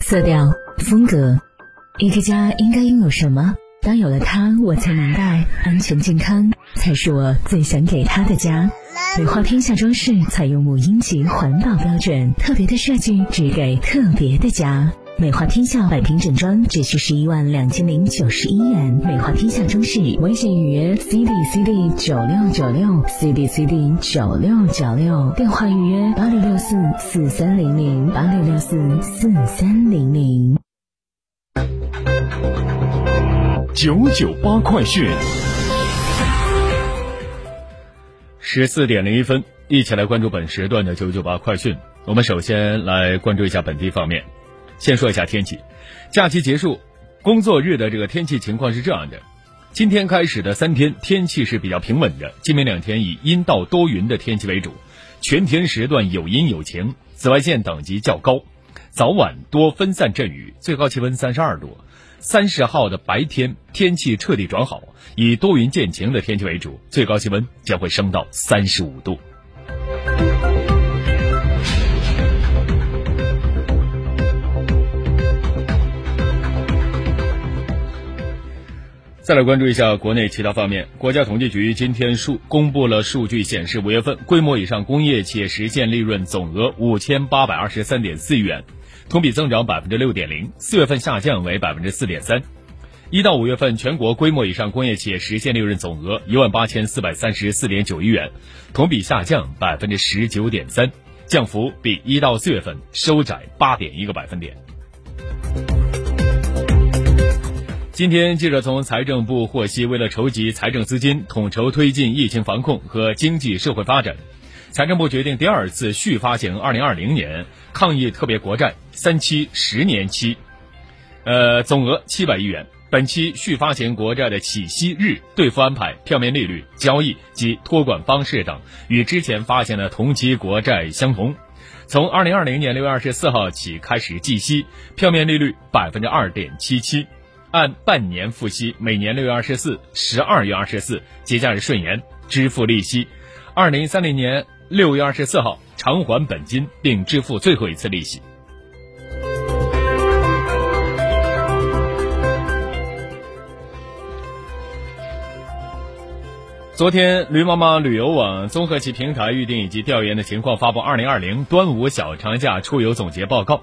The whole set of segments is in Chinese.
色调、风格，一个家应该拥有什么？当有了它，我才明白，安全健康才是我最想给他的家。美化天下装饰采用母婴级环保标准，特别的设计只给特别的家。美化天下百平整装只需十一万两千零九十一元。美化天下装饰微信预约 C D C D 九六九六 C D C D 九六九六，电话预约八六六四四三零零八六六四四三零零。九九八快讯，十四点零一分，一起来关注本时段的九九八快讯。我们首先来关注一下本地方面，先说一下天气。假期结束，工作日的这个天气情况是这样的：今天开始的三天天气是比较平稳的，今明两天以阴到多云的天气为主，全天时段有阴有晴，紫外线等级较高，早晚多分散阵雨，最高气温三十二度。三十号的白天天气彻底转好，以多云见晴的天气为主，最高气温将会升到三十五度。再来关注一下国内其他方面，国家统计局今天数公布了数据，显示五月份规模以上工业企业实现利润总额五千八百二十三点四亿元。同比增长百分之六点零，四月份下降为百分之四点三。一到五月份，全国规模以上工业企业实现利润总额一万八千四百三十四点九亿元，同比下降百分之十九点三，降幅比一到四月份收窄八点一个百分点。今天，记者从财政部获悉，为了筹集财政资金，统筹推进疫情防控和经济社会发展。财政部决定第二次续发行二零二零年抗疫特别国债三期十年期，呃，总额七百亿元。本期续发行国债的起息日、兑付安排、票面利率、交易及托管方式等与之前发行的同期国债相同。从二零二零年六月二十四号起开始计息，票面利率百分之二点七七，按半年付息，每年六月二十四、十二月二十四节假日顺延支付利息。二零三零年。六月二十四号偿还本金并支付最后一次利息。昨天，驴妈妈旅游网综合其平台预订以及调研的情况发布二零二零端午小长假出游总结报告，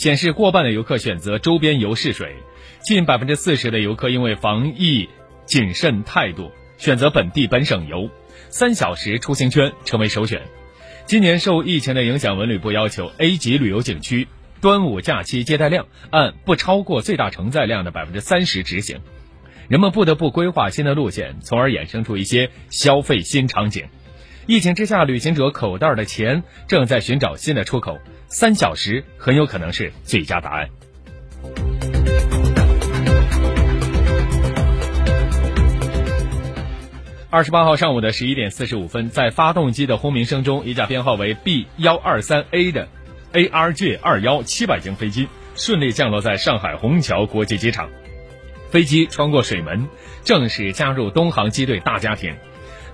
显示过半的游客选择周边游试水，近百分之四十的游客因为防疫谨慎态度选择本地本省游。三小时出行圈成为首选。今年受疫情的影响，文旅部要求 A 级旅游景区端午假期接待量按不超过最大承载量的百分之三十执行。人们不得不规划新的路线，从而衍生出一些消费新场景。疫情之下，旅行者口袋的钱正在寻找新的出口，三小时很有可能是最佳答案。二十八号上午的十一点四十五分，在发动机的轰鸣声中，一架编号为 B 幺二三 A 的 ARJ 二幺七百型飞机顺利降落在上海虹桥国际机场。飞机穿过水门，正式加入东航机队大家庭，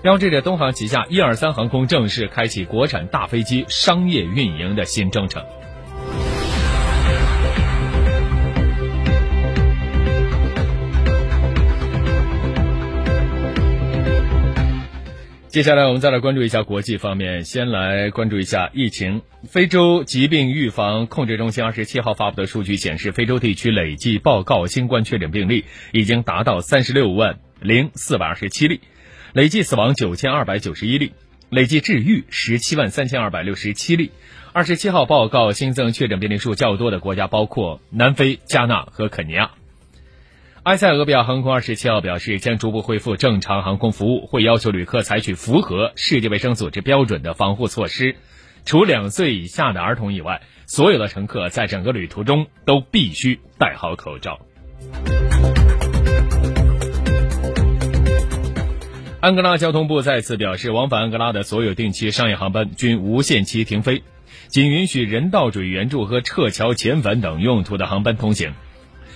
标志着东航旗下一二三航空正式开启国产大飞机商业运营的新征程。接下来我们再来关注一下国际方面，先来关注一下疫情。非洲疾病预防控制中心二十七号发布的数据显示，非洲地区累计报告新冠确诊病例已经达到三十六万零四百二十七例，累计死亡九千二百九十一例，累计治愈十七万三千二百六十七例。二十七号报告新增确诊病例数较多的国家包括南非、加纳和肯尼亚。埃塞俄比亚航空二十七号表示，将逐步恢复正常航空服务，会要求旅客采取符合世界卫生组织标准的防护措施。除两岁以下的儿童以外，所有的乘客在整个旅途中都必须戴好口罩。安哥拉交通部再次表示，往返安哥拉的所有定期商业航班均无限期停飞，仅允许人道主义援助和撤侨遣返等用途的航班通行。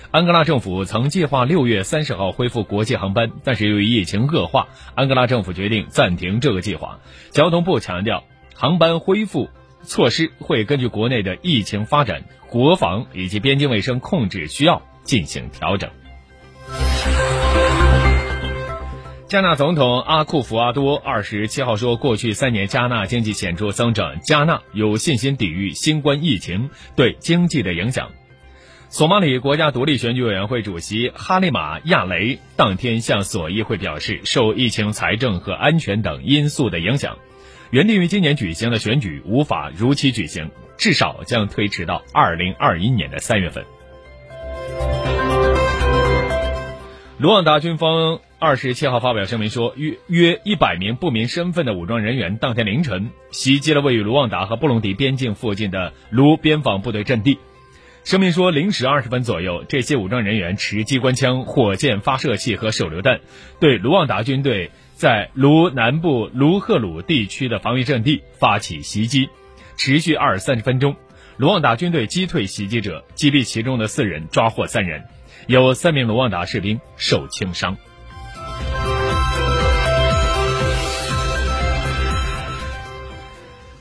安哥拉政府曾计划六月三十号恢复国际航班，但是由于疫情恶化，安哥拉政府决定暂停这个计划。交通部强调，航班恢复措施会根据国内的疫情发展、国防以及边境卫生控制需要进行调整。加纳总统阿库福阿多二十七号说，过去三年加纳经济显著增长，加纳有信心抵御新冠疫情对经济的影响。索马里国家独立选举委员会主席哈利马亚雷当天向索议会表示，受疫情、财政和安全等因素的影响，原定于今年举行的选举无法如期举行，至少将推迟到二零二一年的三月份。卢旺达军方二十七号发表声明说，约约一百名不明身份的武装人员当天凌晨袭击了位于卢旺达和布隆迪边境附近的卢边防部队阵地。声明说，零时二十分左右，这些武装人员持机关枪、火箭发射器和手榴弹，对卢旺达军队在卢南部卢赫鲁地区的防御阵地发起袭击，持续二三十分钟。卢旺达军队击退袭击者，击毙其中的四人，抓获三人，有三名卢旺达士兵受轻伤。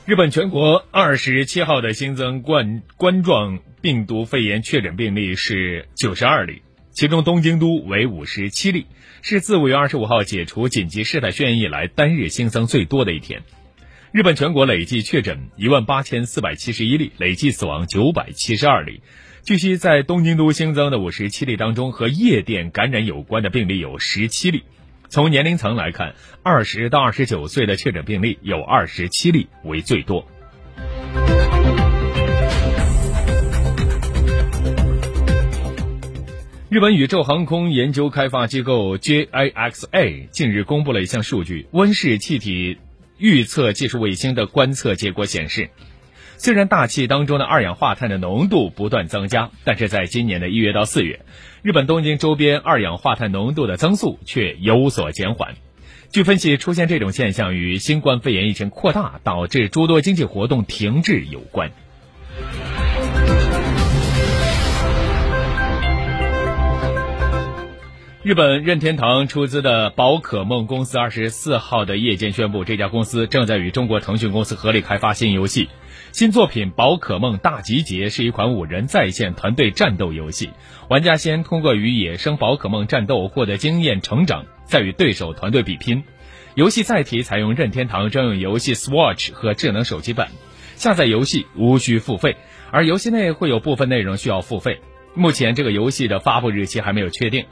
日本全国二十七号的新增冠冠状病毒肺炎确诊病例是九十二例，其中东京都为五十七例，是自五月二十五号解除紧急事态宣言以来单日新增最多的一天。日本全国累计确诊一万八千四百七十一例，累计死亡九百七十二例。据悉，在东京都新增的五十七例当中，和夜店感染有关的病例有十七例。从年龄层来看，二十到二十九岁的确诊病例有二十七例为最多。日本宇宙航空研究开发机构 JIXA 近日公布了一项数据，温室气体预测技术卫星的观测结果显示，虽然大气当中的二氧化碳的浓度不断增加，但是在今年的一月到四月，日本东京周边二氧化碳浓度的增速却有所减缓。据分析，出现这种现象与新冠肺炎疫情扩大导致诸多经济活动停滞有关。日本任天堂出资的宝可梦公司二十四号的夜间宣布，这家公司正在与中国腾讯公司合力开发新游戏。新作品《宝可梦大集结》是一款五人在线团队战斗游戏，玩家先通过与野生宝可梦战斗获得经验成长，再与对手团队比拼。游戏载体采用任天堂专用游戏 Swatch 和智能手机版，下载游戏无需付费，而游戏内会有部分内容需要付费。目前这个游戏的发布日期还没有确定。